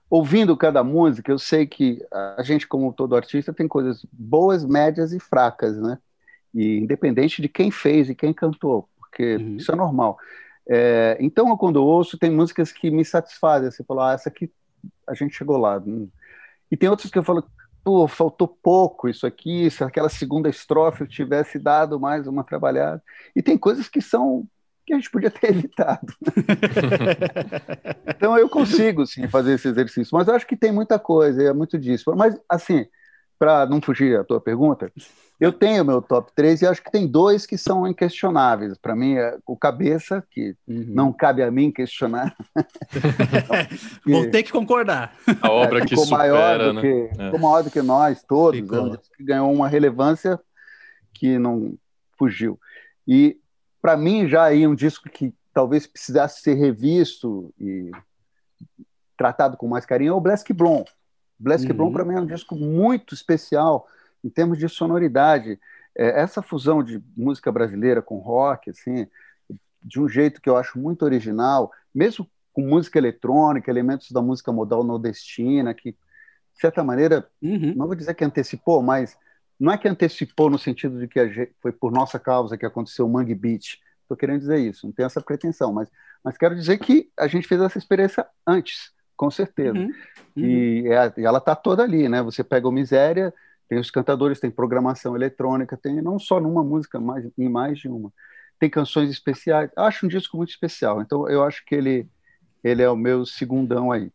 S4: ouvindo cada música, eu sei que a gente, como todo artista, tem coisas boas, médias e fracas, né? E independente de quem fez e quem cantou, porque uhum. isso é normal. É, então, quando eu ouço, tem músicas que me satisfazem. Você falou, ah, essa aqui a gente chegou lá. E tem outras que eu falo, pô, faltou pouco isso aqui, se aquela segunda estrofe eu tivesse dado mais uma trabalhada. E tem coisas que são que a gente podia ter *laughs* evitado. *laughs* então eu consigo sim fazer esse exercício, mas eu acho que tem muita coisa, é muito disso. Mas assim, para não fugir à tua pergunta, eu tenho meu top 3 e acho que tem dois que são inquestionáveis. Para mim, é o Cabeça, que uhum. não cabe a mim questionar. *laughs*
S3: Vou ter que concordar.
S1: A obra é, que supera, maior
S4: né? Que, é. Ficou maior do que nós todos, né? que ganhou uma relevância que não fugiu. E, para mim, já aí um disco que talvez precisasse ser revisto e tratado com mais carinho é o Blask Blom. Blask uhum. Para mim, é um disco muito especial em termos de sonoridade. É, essa fusão de música brasileira com rock, assim, de um jeito que eu acho muito original, mesmo com música eletrônica, elementos da música modal nordestina, que, de certa maneira, uhum. não vou dizer que antecipou, mas não é que antecipou no sentido de que gente, foi por nossa causa que aconteceu o Mangue Beach. Estou querendo dizer isso, não tenho essa pretensão, mas, mas quero dizer que a gente fez essa experiência antes, com certeza. Uhum. Uhum. E, é, e, ela está toda ali, né? Você pega o Miséria, tem os cantadores, tem programação eletrônica, tem não só numa música, mas em mais de uma. Tem canções especiais. Acho um disco muito especial. Então eu acho que ele ele é o meu segundão aí.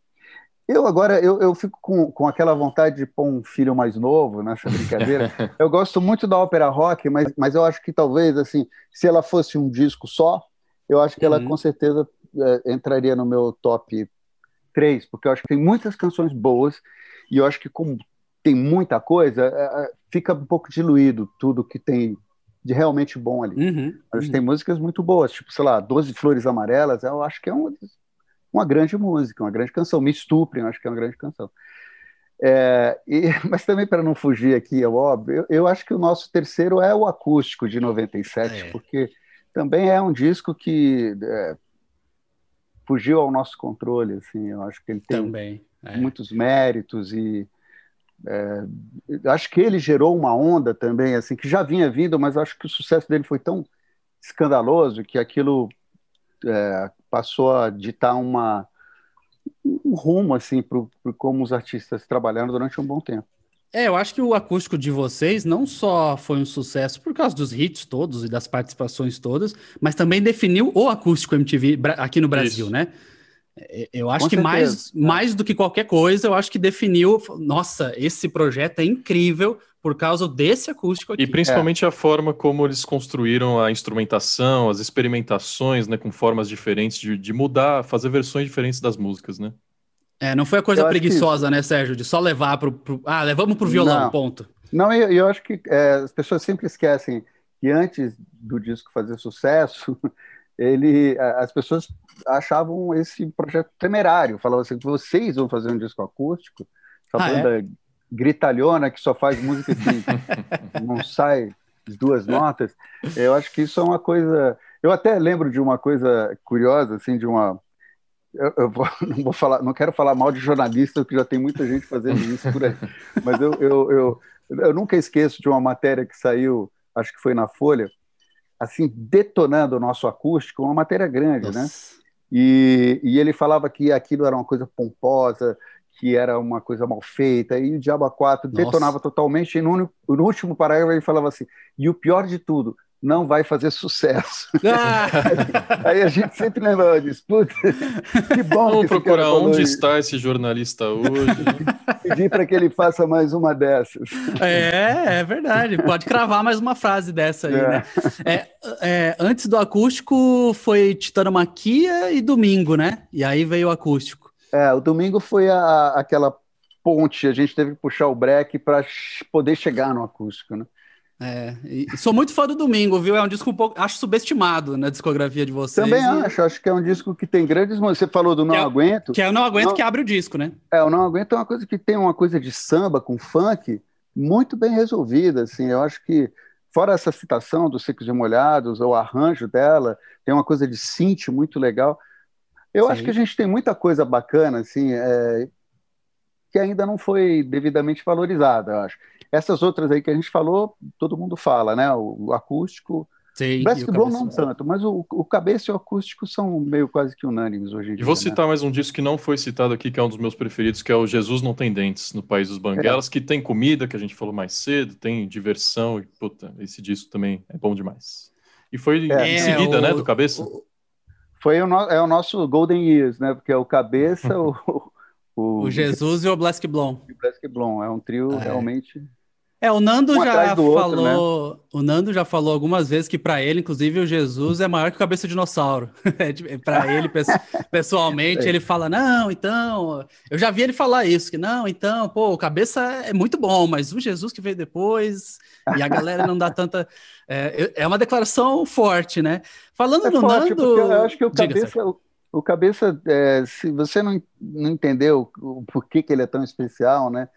S4: Eu agora eu, eu fico com, com aquela vontade de pôr um filho mais novo nessa brincadeira. *laughs* eu gosto muito da ópera rock, mas, mas eu acho que talvez assim, se ela fosse um disco só, eu acho que ela uhum. com certeza é, entraria no meu top 3, porque eu acho que tem muitas canções boas e eu acho que como tem muita coisa, é, é, fica um pouco diluído tudo que tem de realmente bom ali. Uhum, Mas uhum. tem músicas muito boas, tipo, sei lá, Doze Flores Amarelas, eu acho que é uma, uma grande música, uma grande canção. Me Estuprem, eu acho que é uma grande canção. É, e, *laughs* mas também para não fugir aqui, é óbvio, eu, eu, acho que o nosso terceiro é o acústico de 97, é. porque também é um disco que é, fugiu ao nosso controle, assim, eu acho que ele tem também, é. muitos méritos e é, acho que ele gerou uma onda também, assim, que já vinha vindo, mas acho que o sucesso dele foi tão escandaloso que aquilo é, passou a ditar uma, um rumo assim para como os artistas trabalharam durante um bom tempo.
S3: É, eu acho que o acústico de vocês não só foi um sucesso por causa dos hits todos e das participações todas, mas também definiu o acústico MTV aqui no Brasil, Isso. né? É, eu acho Com que mais, mais do que qualquer coisa, eu acho que definiu. Nossa, esse projeto é incrível por causa desse acústico aqui.
S1: E principalmente é. a forma como eles construíram a instrumentação, as experimentações, né, com formas diferentes de, de mudar, fazer versões diferentes das músicas, né?
S3: É, não foi a coisa eu preguiçosa, né, Sérgio, de só levar para pro... Ah, levamos para o violão,
S4: não.
S3: ponto.
S4: Não, eu, eu acho que é, as pessoas sempre esquecem que antes do disco fazer sucesso, *laughs* ele, as pessoas achavam esse projeto temerário, falavam assim, vocês vão fazer um disco acústico, essa ah, banda é? gritalhona que só faz música que *laughs* não sai duas notas, eu acho que isso é uma coisa, eu até lembro de uma coisa curiosa, assim, de uma, eu, eu vou, *laughs* não vou falar, não quero falar mal de jornalista, porque já tem muita gente fazendo isso por aí, mas eu, eu, eu, eu nunca esqueço de uma matéria que saiu, acho que foi na Folha, assim, detonando o nosso acústico, uma matéria grande, né? Nossa. né? E, e ele falava que aquilo era uma coisa pomposa, que era uma coisa mal feita, e o Diabo 4 detonava totalmente, e no, no último parágrafo ele falava assim, e o pior de tudo, não vai fazer sucesso. Ah. *laughs* aí, a gente sempre lembra disso. Putz,
S1: que bom. Vamos que procurar onde está esse jornalista hoje. *laughs*
S4: Pedir para que ele faça mais uma dessas.
S3: É, é verdade. Pode cravar mais uma frase dessa aí, é. né? É, é, antes do acústico foi Titanomaquia e Domingo, né? E aí veio o acústico.
S4: É, o Domingo foi a, aquela ponte, a gente teve que puxar o break para poder chegar no acústico, né?
S3: É, sou muito fã do Domingo, viu? É um disco um pouco, acho subestimado na discografia de vocês.
S4: Também e... acho, acho que é um disco que tem grandes Você falou do Não
S3: que é,
S4: Aguento.
S3: Que é o Não Aguento não... que abre o disco, né?
S4: É, o Não Aguento é uma coisa que tem uma coisa de samba com funk muito bem resolvida, assim. Eu acho que, fora essa citação dos Secos e Molhados, o arranjo dela, tem uma coisa de synth muito legal. Eu Sim. acho que a gente tem muita coisa bacana, assim, é, que ainda não foi devidamente valorizada, eu acho. Essas outras aí que a gente falou, todo mundo fala, né? O, o acústico.
S3: Sim,
S4: Brass Blow não tanto, mas o, o cabeça e o acústico são meio quase que unânimes hoje em dia.
S1: E vou citar né? mais um disco que não foi citado aqui, que é um dos meus preferidos, que é o Jesus Não Tem Dentes, no País dos Banguelas, é. que tem comida, que a gente falou mais cedo, tem diversão, e puta, esse disco também é bom demais. E foi é, em seguida, né, o, né, do cabeça? O,
S4: foi o, no, é o nosso Golden Years, né? Porque é o cabeça, *laughs* o,
S3: o, o Jesus e o Blask Blom.
S4: O Blask Blom, é um trio é. realmente
S3: é, o Nando um já falou, outro, né? o Nando já falou algumas vezes que para ele, inclusive, o Jesus é maior que o cabeça de dinossauro. *laughs* É, para ele, *laughs* pessoalmente, ele fala: "Não, então, eu já vi ele falar isso, que não, então, pô, o cabeça é muito bom, mas o Jesus que veio depois e a galera não dá tanta *laughs* é, é uma declaração forte, né? Falando é no forte, Nando,
S4: eu acho que o cabeça o, o cabeça, é, se você não, não entendeu o porquê que ele é tão especial, né?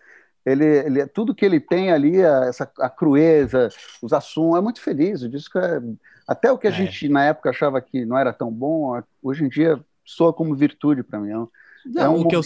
S4: Ele, ele, tudo que ele tem ali, a, essa, a crueza, os assuntos, é muito feliz. O disco é, até o que a é. gente na época achava que não era tão bom, hoje em dia soa como virtude para mim. É
S3: não, é um o, que eu,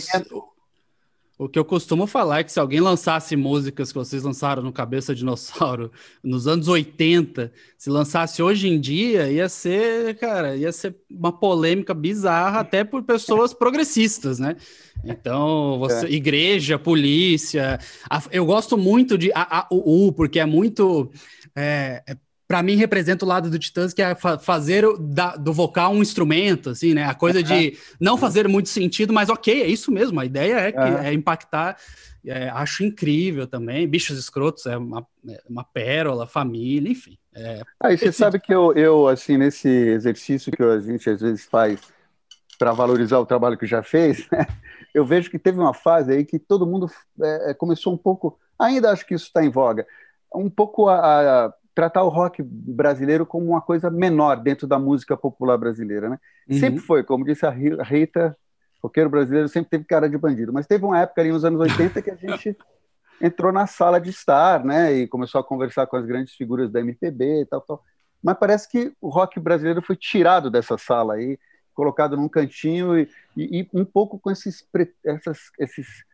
S3: o que eu costumo falar é que se alguém lançasse músicas que vocês lançaram no Cabeça Dinossauro *laughs* nos anos 80, se lançasse hoje em dia, ia ser, cara, ia ser uma polêmica bizarra até por pessoas progressistas, né? Então, você, é. igreja, polícia. A, eu gosto muito de a, a, o porque é muito. É, é para mim representa o lado do Titãs, que é fazer da, do vocal um instrumento, assim, né? A coisa de não fazer muito sentido, mas ok, é isso mesmo. A ideia é, que, é impactar. É, acho incrível também. Bichos Escrotos é uma, é uma pérola, família, enfim. É,
S4: ah, você sabe que eu, eu, assim, nesse exercício que a gente às vezes faz para valorizar o trabalho que já fez, *laughs* né? eu vejo que teve uma fase aí que todo mundo é, começou um pouco, ainda acho que isso está em voga, um pouco a, a tratar o rock brasileiro como uma coisa menor dentro da música popular brasileira, né? Uhum. Sempre foi, como disse a Rita, roqueiro brasileiro sempre teve cara de bandido, mas teve uma época ali nos anos 80 que a gente *laughs* entrou na sala de estar, né, e começou a conversar com as grandes figuras da MPB e tal, tal. Mas parece que o rock brasileiro foi tirado dessa sala aí, colocado num cantinho e, e, e um pouco com esses, essas, esses,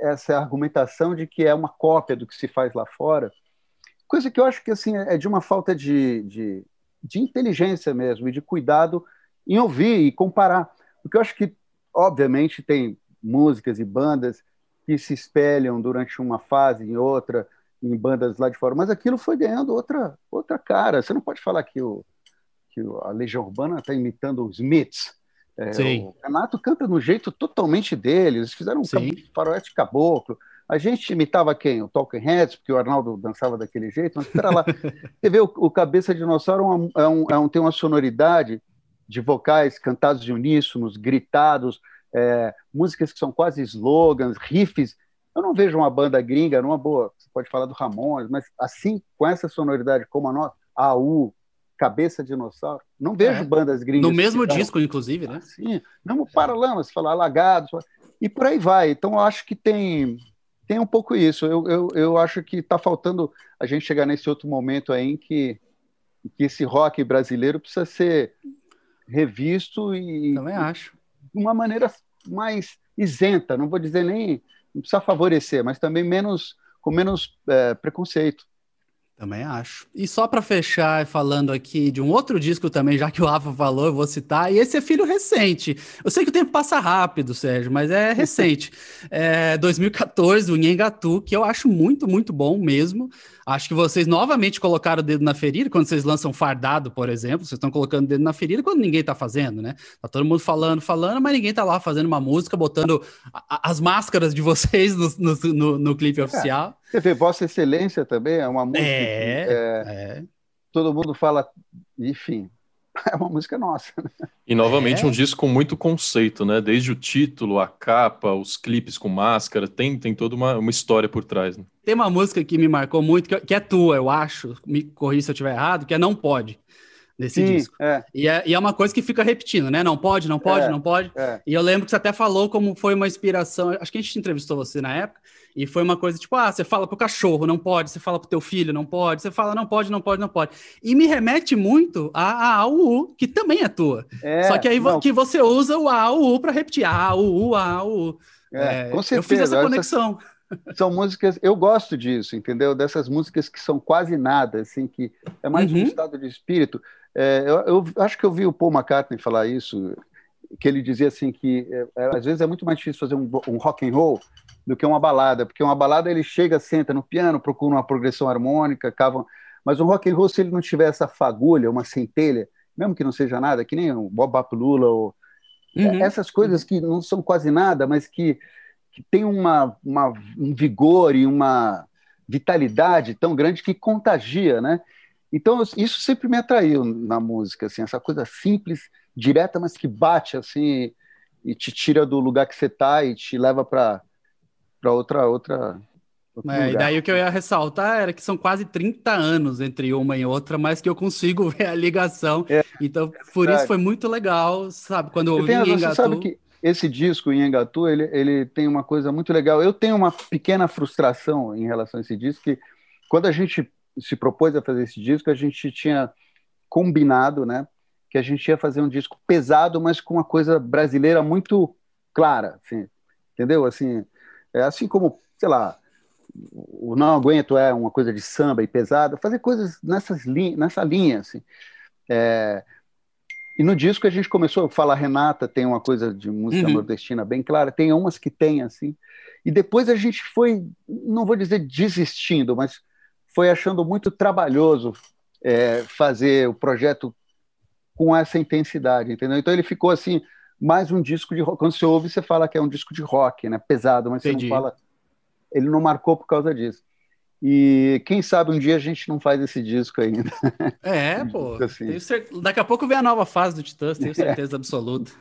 S4: essa argumentação de que é uma cópia do que se faz lá fora. Coisa que eu acho que assim é de uma falta de, de, de inteligência mesmo e de cuidado em ouvir e comparar. Porque eu acho que, obviamente, tem músicas e bandas que se espelham durante uma fase em outra, em bandas lá de fora, mas aquilo foi ganhando outra, outra cara. Você não pode falar que, o, que a Legião Urbana está imitando os Smiths. É, o Renato canta no jeito totalmente deles. Eles fizeram um faroeste caboclo. A gente imitava quem? O Talking Heads, porque o Arnaldo dançava daquele jeito, mas espera lá. *laughs* Você vê, o, o Cabeça de Dinossauro é um, é, um, é um, tem uma sonoridade de vocais cantados de uníssonos, gritados, é, músicas que são quase slogans, riffs. Eu não vejo uma banda gringa, numa boa, você pode falar do Ramones, mas assim, com essa sonoridade como a nossa, AU, Cabeça de Dinossauro, não vejo é. bandas gringas.
S3: No mesmo disco, inclusive, né?
S4: Sim, mesmo Paralamas, falar Alagados, e por aí vai. Então, eu acho que tem tem um pouco isso. Eu, eu, eu acho que está faltando a gente chegar nesse outro momento aí em que, que esse rock brasileiro precisa ser revisto e.
S3: Também acho.
S4: De uma maneira mais isenta, não vou dizer nem. Não precisa favorecer, mas também menos com menos é, preconceito.
S3: Também acho. E só para fechar, falando aqui de um outro disco também, já que o Rafa falou, eu vou citar, e esse é filho recente. Eu sei que o tempo passa rápido, Sérgio, mas é *laughs* recente. é 2014, o Nhengatu, que eu acho muito, muito bom mesmo. Acho que vocês novamente colocaram o dedo na ferida quando vocês lançam Fardado, por exemplo. Vocês estão colocando o dedo na ferida quando ninguém está fazendo, né? Tá todo mundo falando, falando, mas ninguém tá lá fazendo uma música, botando a, as máscaras de vocês no, no, no, no clipe é. oficial.
S4: Você vê, Vossa Excelência também é uma música.
S3: É, que, é, é.
S4: Todo mundo fala, enfim, *laughs* é uma música nossa.
S1: E novamente é. um disco com muito conceito, né? Desde o título, a capa, os clipes com máscara, tem, tem toda uma, uma história por trás. Né?
S3: Tem uma música que me marcou muito, que, que é tua, eu acho, me corri se eu estiver errado, que é Não Pode desse Sim, disco. É. E, é, e é uma coisa que fica repetindo, né? Não pode, não pode, é, não pode. É. E eu lembro que você até falou como foi uma inspiração. Acho que a gente entrevistou você na época, e foi uma coisa tipo: ah, você fala pro cachorro, não pode, você fala pro teu filho, não pode, você fala não pode, não pode, não pode. E me remete muito a, a AUU, que também é tua. É, Só que aí não. que você usa o AUU para repetir. AUU, AUU.
S4: É, com certeza. Eu fiz essa conexão. São músicas, eu gosto disso, entendeu? Dessas músicas que são quase nada, assim, que é mais uhum. um estado de espírito. É, eu, eu, acho que eu vi o Paul McCartney falar isso, que ele dizia assim que é, é, às vezes é muito mais difícil fazer um, um rock and roll do que uma balada, porque uma balada ele chega, senta no piano, procura uma progressão harmônica, cava, mas um rock and roll se ele não tiver essa fagulha, uma centelha, mesmo que não seja nada, que nem o Bob Lula ou uhum. essas coisas que não são quase nada, mas que, que tem uma, uma, um vigor e uma vitalidade tão grande que contagia, né? Então, isso sempre me atraiu na música, assim, essa coisa simples, direta, mas que bate, assim, e te tira do lugar que você está e te leva para outra, outra,
S3: é, e daí o que eu ia ressaltar era que são quase 30 anos entre uma e outra, mas que eu consigo *laughs* ver a ligação. É, então, por isso foi muito legal, sabe? Quando eu ouvi em Engatu... Você sabe que
S4: esse disco em Engatu, ele, ele tem uma coisa muito legal. Eu tenho uma pequena frustração em relação a esse disco, que quando a gente se propôs a fazer esse disco, a gente tinha combinado, né, que a gente ia fazer um disco pesado, mas com uma coisa brasileira muito clara, assim, entendeu? Assim, é assim como, sei lá, o Não Aguento é uma coisa de samba e pesada, fazer coisas nessas li nessa linha, assim. É, e no disco a gente começou a falar, Renata tem uma coisa de música uhum. nordestina bem clara, tem umas que tem, assim. E depois a gente foi, não vou dizer desistindo, mas foi achando muito trabalhoso é, fazer o projeto com essa intensidade, entendeu? Então ele ficou assim, mais um disco de rock. Quando você ouve, você fala que é um disco de rock, né? Pesado, mas Entendi. você não fala. Ele não marcou por causa disso. E quem sabe um dia a gente não faz esse disco ainda.
S3: É, *laughs* pô. Assim. Daqui a pouco vem a nova fase do Titãs, tenho certeza é. absoluta.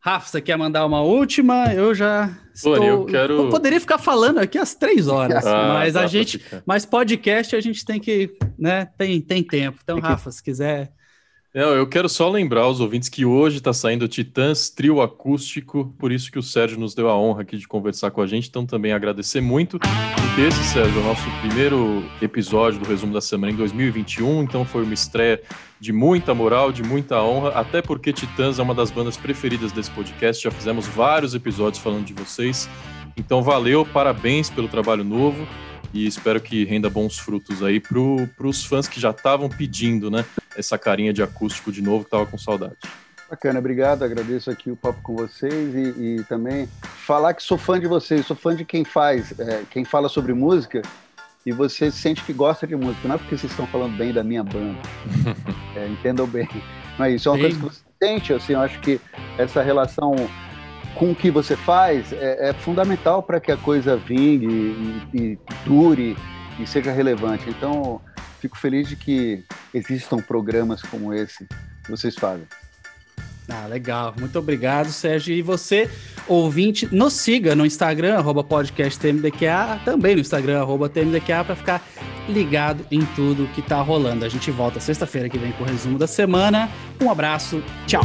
S3: Rafa, você quer mandar uma última? Eu já estou... eu quero. Eu poderia ficar falando aqui às três horas, ah, mas a gente, mas podcast a gente tem que, né? Tem, tem tempo. Então, Rafa, se quiser.
S1: Não, eu quero só lembrar os ouvintes que hoje está saindo Titãs Trio Acústico, por isso que o Sérgio nos deu a honra aqui de conversar com a gente, então também agradecer muito. Esse, Sérgio, é o nosso primeiro episódio do resumo da semana em 2021, então foi uma estreia de muita moral, de muita honra, até porque Titãs é uma das bandas preferidas desse podcast. Já fizemos vários episódios falando de vocês. Então, valeu, parabéns pelo trabalho novo e espero que renda bons frutos aí para os fãs que já estavam pedindo, né? Essa carinha de acústico de novo, que tava com saudade.
S4: Bacana, obrigado, agradeço aqui o papo com vocês e, e também falar que sou fã de vocês, sou fã de quem faz, é, quem fala sobre música e você sente que gosta de música, não é porque vocês estão falando bem da minha banda. *laughs* é, entendam bem. Não é isso, é uma Sim. coisa que você sente, assim, eu acho que essa relação com o que você faz é, é fundamental para que a coisa vingue e, e, dure e seja relevante. Então, fico feliz de que existam programas como esse que vocês fazem.
S3: Ah, legal. Muito obrigado, Sérgio. E você, ouvinte, nos siga no Instagram, arroba podcasttmdqa, também no Instagram, arroba tmdqa, para ficar ligado em tudo que tá rolando. A gente volta sexta-feira que vem com o resumo da semana. Um abraço, tchau!